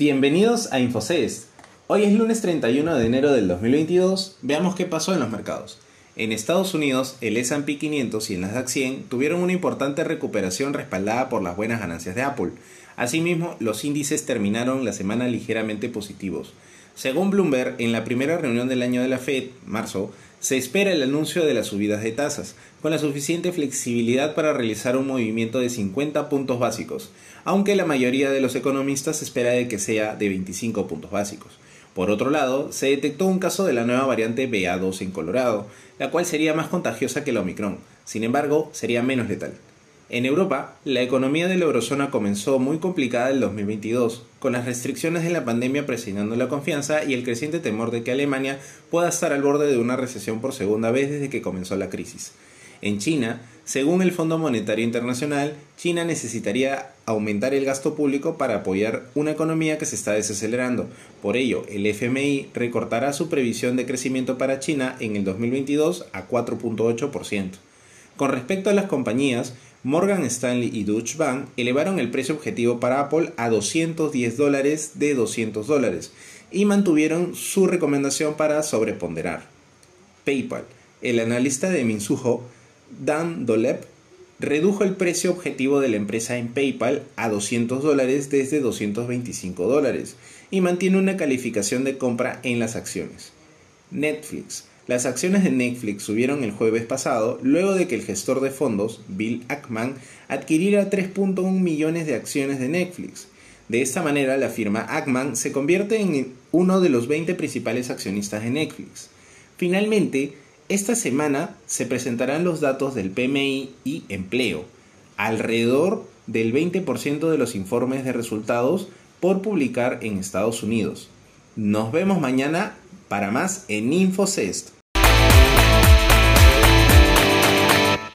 Bienvenidos a Infocest. Hoy es lunes 31 de enero del 2022. Veamos qué pasó en los mercados. En Estados Unidos, el S&P 500 y el Nasdaq 100 tuvieron una importante recuperación respaldada por las buenas ganancias de Apple. Asimismo, los índices terminaron la semana ligeramente positivos. Según Bloomberg, en la primera reunión del año de la Fed, marzo, se espera el anuncio de las subidas de tasas, con la suficiente flexibilidad para realizar un movimiento de 50 puntos básicos, aunque la mayoría de los economistas espera de que sea de 25 puntos básicos. Por otro lado, se detectó un caso de la nueva variante BA2 en Colorado, la cual sería más contagiosa que la Omicron, sin embargo, sería menos letal. En Europa, la economía de la eurozona comenzó muy complicada el 2022, con las restricciones de la pandemia presionando la confianza y el creciente temor de que Alemania pueda estar al borde de una recesión por segunda vez desde que comenzó la crisis. En China, según el Fondo Monetario Internacional, China necesitaría aumentar el gasto público para apoyar una economía que se está desacelerando. Por ello, el FMI recortará su previsión de crecimiento para China en el 2022 a 4.8%. Con respecto a las compañías, Morgan Stanley y Deutsche Bank elevaron el precio objetivo para Apple a 210 dólares de 200 dólares y mantuvieron su recomendación para sobreponderar. PayPal, el analista de Minsuho, Dan Dolep, redujo el precio objetivo de la empresa en PayPal a 200 dólares desde 225 dólares y mantiene una calificación de compra en las acciones. Netflix, las acciones de Netflix subieron el jueves pasado luego de que el gestor de fondos, Bill Ackman, adquiriera 3.1 millones de acciones de Netflix. De esta manera, la firma Ackman se convierte en uno de los 20 principales accionistas de Netflix. Finalmente, esta semana se presentarán los datos del PMI y empleo. Alrededor del 20% de los informes de resultados por publicar en Estados Unidos. Nos vemos mañana para más en InfoCest.